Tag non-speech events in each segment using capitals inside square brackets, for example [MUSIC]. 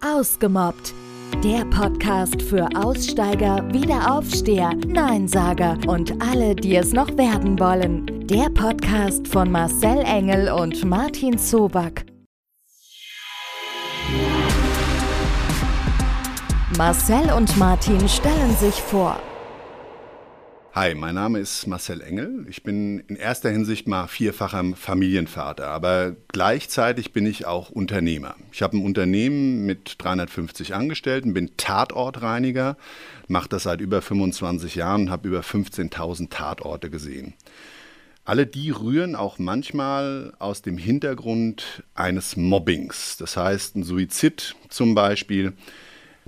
Ausgemobbt. Der Podcast für Aussteiger, Wiederaufsteher, Neinsager und alle, die es noch werden wollen. Der Podcast von Marcel Engel und Martin Zoback. Marcel und Martin stellen sich vor. Hi, mein Name ist Marcel Engel. Ich bin in erster Hinsicht mal vierfacher Familienvater, aber gleichzeitig bin ich auch Unternehmer. Ich habe ein Unternehmen mit 350 Angestellten, bin Tatortreiniger, mache das seit über 25 Jahren und habe über 15.000 Tatorte gesehen. Alle die rühren auch manchmal aus dem Hintergrund eines Mobbings. Das heißt, ein Suizid zum Beispiel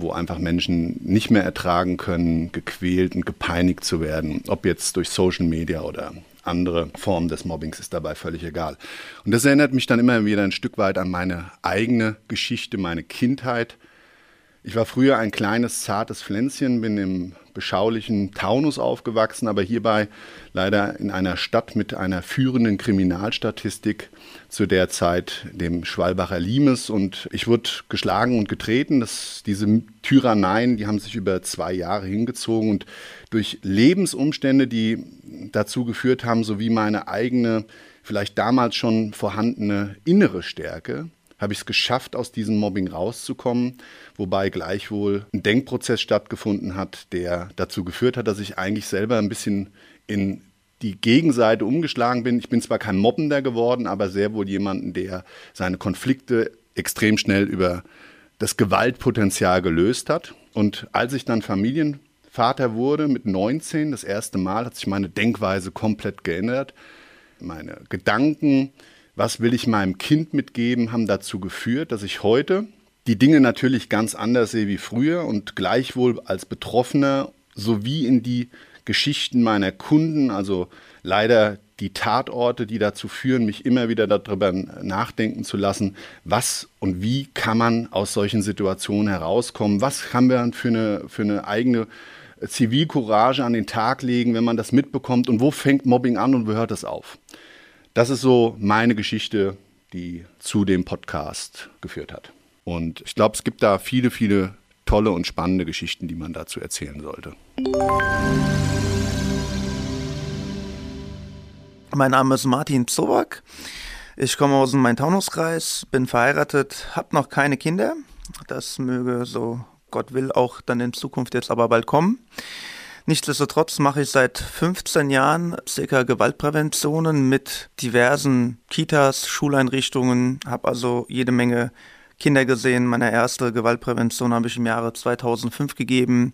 wo einfach Menschen nicht mehr ertragen können, gequält und gepeinigt zu werden, ob jetzt durch Social Media oder andere Formen des Mobbings ist dabei völlig egal. Und das erinnert mich dann immer wieder ein Stück weit an meine eigene Geschichte, meine Kindheit. Ich war früher ein kleines, zartes Pflänzchen, bin im beschaulichen Taunus aufgewachsen, aber hierbei leider in einer Stadt mit einer führenden Kriminalstatistik, zu der Zeit dem Schwalbacher Limes. Und ich wurde geschlagen und getreten. Das, diese Tyranneien, die haben sich über zwei Jahre hingezogen und durch Lebensumstände, die dazu geführt haben, sowie meine eigene, vielleicht damals schon vorhandene innere Stärke, habe ich es geschafft, aus diesem Mobbing rauszukommen, wobei gleichwohl ein Denkprozess stattgefunden hat, der dazu geführt hat, dass ich eigentlich selber ein bisschen in die Gegenseite umgeschlagen bin. Ich bin zwar kein Mobbender geworden, aber sehr wohl jemanden, der seine Konflikte extrem schnell über das Gewaltpotenzial gelöst hat. Und als ich dann Familienvater wurde mit 19, das erste Mal, hat sich meine Denkweise komplett geändert. Meine Gedanken, was will ich meinem Kind mitgeben, haben dazu geführt, dass ich heute die Dinge natürlich ganz anders sehe wie früher und gleichwohl als Betroffener sowie in die Geschichten meiner Kunden, also leider die Tatorte, die dazu führen, mich immer wieder darüber nachdenken zu lassen, was und wie kann man aus solchen Situationen herauskommen, was kann man für eine, für eine eigene Zivilcourage an den Tag legen, wenn man das mitbekommt und wo fängt Mobbing an und wo hört es auf. Das ist so meine Geschichte, die zu dem Podcast geführt hat. Und ich glaube, es gibt da viele, viele tolle und spannende Geschichten, die man dazu erzählen sollte. Mein Name ist Martin Zowak. Ich komme aus dem Main-Taunus-Kreis, bin verheiratet, habe noch keine Kinder. Das möge, so Gott will, auch dann in Zukunft jetzt aber bald kommen. Nichtsdestotrotz mache ich seit 15 Jahren circa Gewaltpräventionen mit diversen Kitas, Schuleinrichtungen, habe also jede Menge Kinder gesehen. Meine erste Gewaltprävention habe ich im Jahre 2005 gegeben.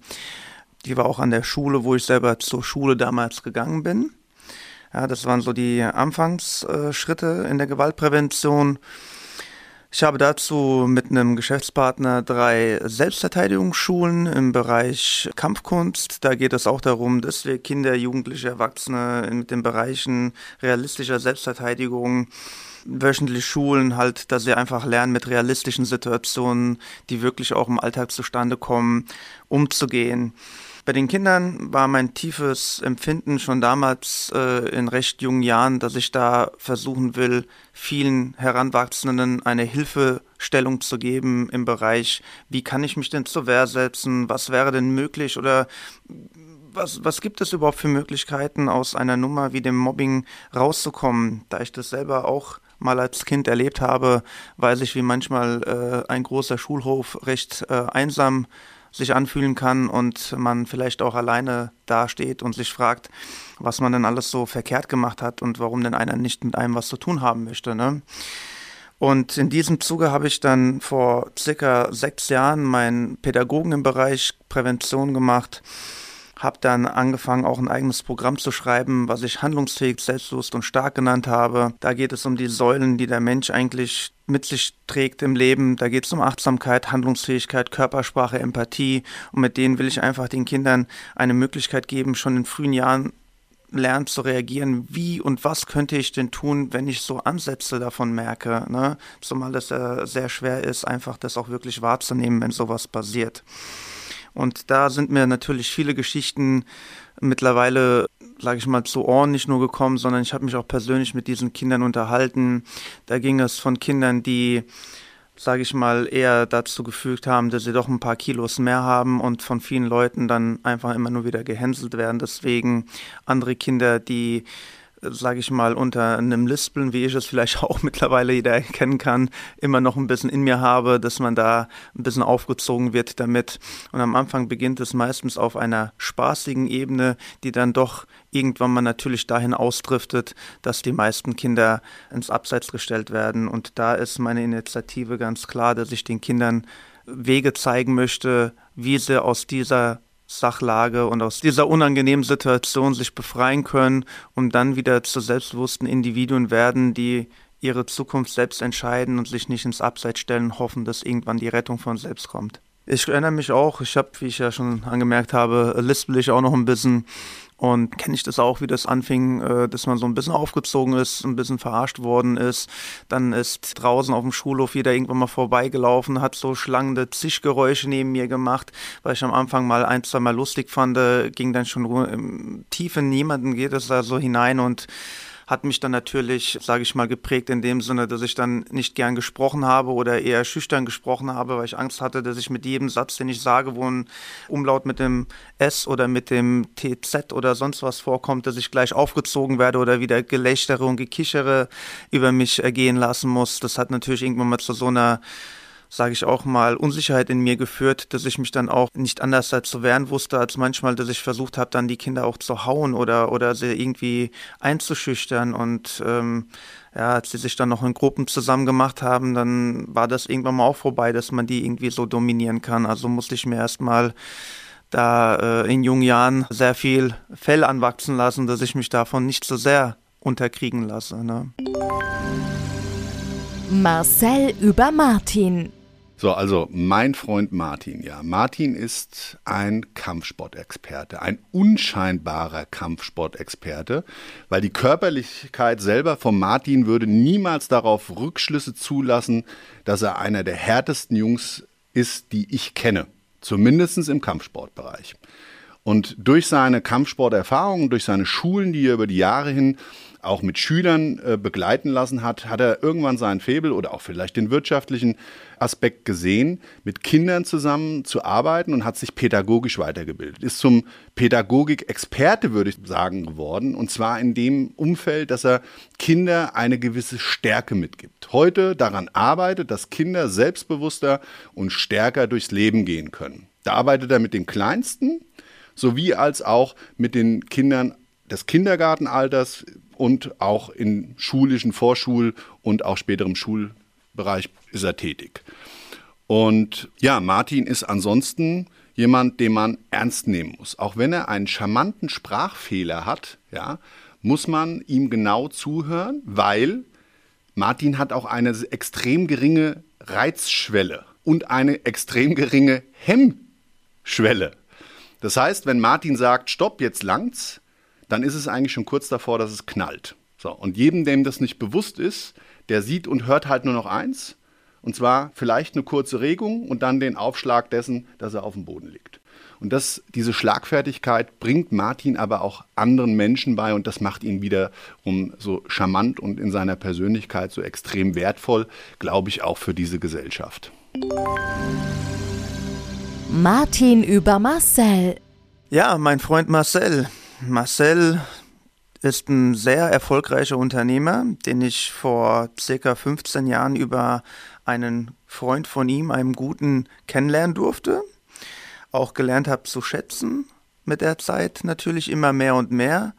Die war auch an der Schule, wo ich selber zur Schule damals gegangen bin. Ja, das waren so die Anfangsschritte in der Gewaltprävention. Ich habe dazu mit einem Geschäftspartner drei Selbstverteidigungsschulen im Bereich Kampfkunst. Da geht es auch darum, dass wir Kinder, Jugendliche, Erwachsene mit den Bereichen realistischer Selbstverteidigung wöchentlich schulen, halt, dass sie einfach lernen, mit realistischen Situationen, die wirklich auch im Alltag zustande kommen, umzugehen. Bei den Kindern war mein tiefes Empfinden schon damals äh, in recht jungen Jahren, dass ich da versuchen will, vielen Heranwachsenden eine Hilfestellung zu geben im Bereich, wie kann ich mich denn zur Wehr setzen, was wäre denn möglich oder was, was gibt es überhaupt für Möglichkeiten, aus einer Nummer wie dem Mobbing rauszukommen? Da ich das selber auch mal als Kind erlebt habe, weiß ich, wie manchmal äh, ein großer Schulhof recht äh, einsam sich anfühlen kann und man vielleicht auch alleine dasteht und sich fragt, was man denn alles so verkehrt gemacht hat und warum denn einer nicht mit einem was zu tun haben möchte. Ne? Und in diesem Zuge habe ich dann vor circa sechs Jahren meinen Pädagogen im Bereich Prävention gemacht habe dann angefangen, auch ein eigenes Programm zu schreiben, was ich handlungsfähig, selbstbewusst und stark genannt habe. Da geht es um die Säulen, die der Mensch eigentlich mit sich trägt im Leben. Da geht es um Achtsamkeit, Handlungsfähigkeit, Körpersprache, Empathie. Und mit denen will ich einfach den Kindern eine Möglichkeit geben, schon in frühen Jahren lernen zu reagieren, wie und was könnte ich denn tun, wenn ich so Ansätze davon merke. Ne? Zumal es äh, sehr schwer ist, einfach das auch wirklich wahrzunehmen, wenn sowas passiert. Und da sind mir natürlich viele Geschichten mittlerweile, sage ich mal, zu Ohren nicht nur gekommen, sondern ich habe mich auch persönlich mit diesen Kindern unterhalten. Da ging es von Kindern, die sage ich mal, eher dazu gefügt haben, dass sie doch ein paar Kilos mehr haben und von vielen Leuten dann einfach immer nur wieder gehänselt werden. Deswegen andere Kinder, die sage ich mal, unter einem Lispeln, wie ich es vielleicht [LAUGHS] auch mittlerweile jeder erkennen kann, immer noch ein bisschen in mir habe, dass man da ein bisschen aufgezogen wird damit. Und am Anfang beginnt es meistens auf einer spaßigen Ebene, die dann doch irgendwann mal natürlich dahin ausdriftet, dass die meisten Kinder ins Abseits gestellt werden. Und da ist meine Initiative ganz klar, dass ich den Kindern Wege zeigen möchte, wie sie aus dieser Sachlage und aus dieser unangenehmen Situation sich befreien können, um dann wieder zu selbstbewussten Individuen werden, die ihre Zukunft selbst entscheiden und sich nicht ins Abseits stellen, hoffen, dass irgendwann die Rettung von selbst kommt. Ich erinnere mich auch, ich habe, wie ich ja schon angemerkt habe, lispel ich auch noch ein bisschen und kenne ich das auch, wie das anfing, äh, dass man so ein bisschen aufgezogen ist, ein bisschen verarscht worden ist. Dann ist draußen auf dem Schulhof jeder irgendwann mal vorbeigelaufen, hat so schlangende Zischgeräusche neben mir gemacht, weil ich am Anfang mal ein, zwei Mal lustig fand, ging dann schon tief in niemanden geht es da so hinein und hat mich dann natürlich, sage ich mal, geprägt in dem Sinne, dass ich dann nicht gern gesprochen habe oder eher schüchtern gesprochen habe, weil ich Angst hatte, dass ich mit jedem Satz, den ich sage, wo ein Umlaut mit dem S oder mit dem TZ oder sonst was vorkommt, dass ich gleich aufgezogen werde oder wieder Gelächtere und Gekichere über mich ergehen lassen muss. Das hat natürlich irgendwann mal zu so einer sage ich auch mal, Unsicherheit in mir geführt, dass ich mich dann auch nicht anders zu wehren wusste, als manchmal, dass ich versucht habe, dann die Kinder auch zu hauen oder, oder sie irgendwie einzuschüchtern. Und ähm, ja, als sie sich dann noch in Gruppen zusammen gemacht haben, dann war das irgendwann mal auch vorbei, dass man die irgendwie so dominieren kann. Also musste ich mir erstmal da äh, in jungen Jahren sehr viel Fell anwachsen lassen, dass ich mich davon nicht so sehr unterkriegen lasse. Ne? Marcel über Martin. So, also mein Freund Martin, ja. Martin ist ein Kampfsportexperte, ein unscheinbarer Kampfsportexperte, weil die Körperlichkeit selber von Martin würde niemals darauf Rückschlüsse zulassen, dass er einer der härtesten Jungs ist, die ich kenne. Zumindest im Kampfsportbereich. Und durch seine Kampfsporterfahrungen, durch seine Schulen, die er über die Jahre hin auch mit Schülern äh, begleiten lassen hat, hat er irgendwann seinen Febel oder auch vielleicht den wirtschaftlichen Aspekt gesehen, mit Kindern zusammen zu arbeiten und hat sich pädagogisch weitergebildet. Ist zum Pädagogik-Experte, würde ich sagen, geworden. Und zwar in dem Umfeld, dass er Kinder eine gewisse Stärke mitgibt. Heute daran arbeitet, dass Kinder selbstbewusster und stärker durchs Leben gehen können. Da arbeitet er mit den Kleinsten sowie als auch mit den Kindern des Kindergartenalters und auch in schulischen Vorschul- und auch späterem Schulbereich ist er tätig. Und ja, Martin ist ansonsten jemand, den man ernst nehmen muss. Auch wenn er einen charmanten Sprachfehler hat, ja, muss man ihm genau zuhören, weil Martin hat auch eine extrem geringe Reizschwelle und eine extrem geringe Hemmschwelle. Das heißt, wenn Martin sagt, stopp, jetzt langt's, dann ist es eigentlich schon kurz davor, dass es knallt. So, und jedem, dem das nicht bewusst ist, der sieht und hört halt nur noch eins, und zwar vielleicht eine kurze Regung und dann den Aufschlag dessen, dass er auf dem Boden liegt. Und das, diese Schlagfertigkeit bringt Martin aber auch anderen Menschen bei und das macht ihn wiederum so charmant und in seiner Persönlichkeit so extrem wertvoll, glaube ich, auch für diese Gesellschaft. Martin über Marcel. Ja, mein Freund Marcel, Marcel ist ein sehr erfolgreicher Unternehmer, den ich vor circa 15 Jahren über einen Freund von ihm, einem guten, kennenlernen durfte. Auch gelernt habe zu schätzen mit der Zeit natürlich immer mehr und mehr.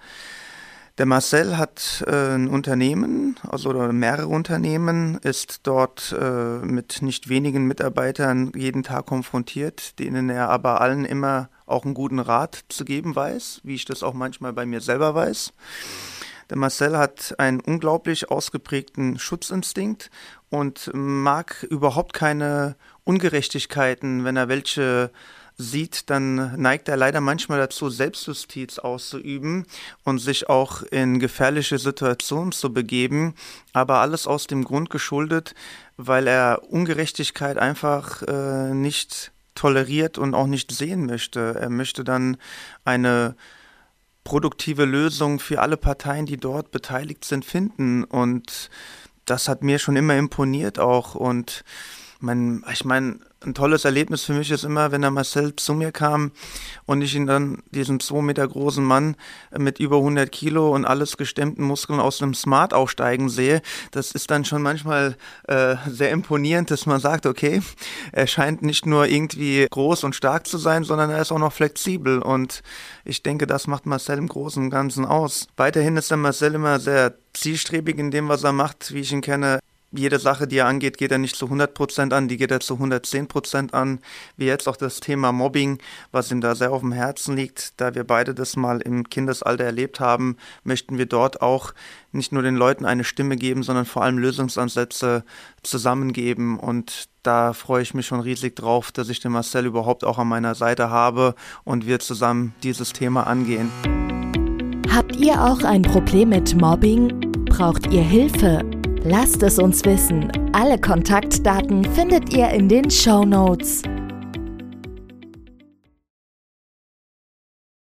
Der Marcel hat äh, ein Unternehmen, also mehrere Unternehmen, ist dort äh, mit nicht wenigen Mitarbeitern jeden Tag konfrontiert, denen er aber allen immer auch einen guten Rat zu geben weiß, wie ich das auch manchmal bei mir selber weiß. Der Marcel hat einen unglaublich ausgeprägten Schutzinstinkt und mag überhaupt keine Ungerechtigkeiten, wenn er welche sieht, dann neigt er leider manchmal dazu, Selbstjustiz auszuüben und sich auch in gefährliche Situationen zu begeben, aber alles aus dem Grund geschuldet, weil er Ungerechtigkeit einfach äh, nicht toleriert und auch nicht sehen möchte. Er möchte dann eine produktive Lösung für alle Parteien, die dort beteiligt sind, finden. Und das hat mir schon immer imponiert auch. Und Mein, ich meine, ein tolles Erlebnis für mich ist immer, wenn der Marcel zu mir kam und ich ihn dann, diesen zwei Meter großen Mann mit über 100 Kilo und alles gestemmten Muskeln aus einem Smart aufsteigen sehe. Das ist dann schon manchmal äh, sehr imponierend, dass man sagt, okay, er scheint nicht nur irgendwie groß und stark zu sein, sondern er ist auch noch flexibel und ich denke, das macht Marcel im Großen und Ganzen aus. Weiterhin ist der Marcel immer sehr zielstrebig in dem, was er macht, wie ich ihn kenne jede Sache, die er angeht, geht er nicht zu 100 Prozent an, die geht er zu 110 Prozent an. Wie jetzt auch das Thema Mobbing, was ihm da sehr auf dem Herzen liegt. Da wir beide das mal im Kindesalter erlebt haben, möchten wir dort auch nicht nur den Leuten eine Stimme geben, sondern vor allem Lösungsansätze zusammengeben. Und da freue ich mich schon riesig drauf, dass ich den Marcel überhaupt auch an meiner Seite habe und wir zusammen dieses Thema angehen. Habt ihr auch ein Problem mit Mobbing? Braucht ihr Hilfe? Lasst es uns wissen. Alle Kontaktdaten findet ihr in den Show Notes.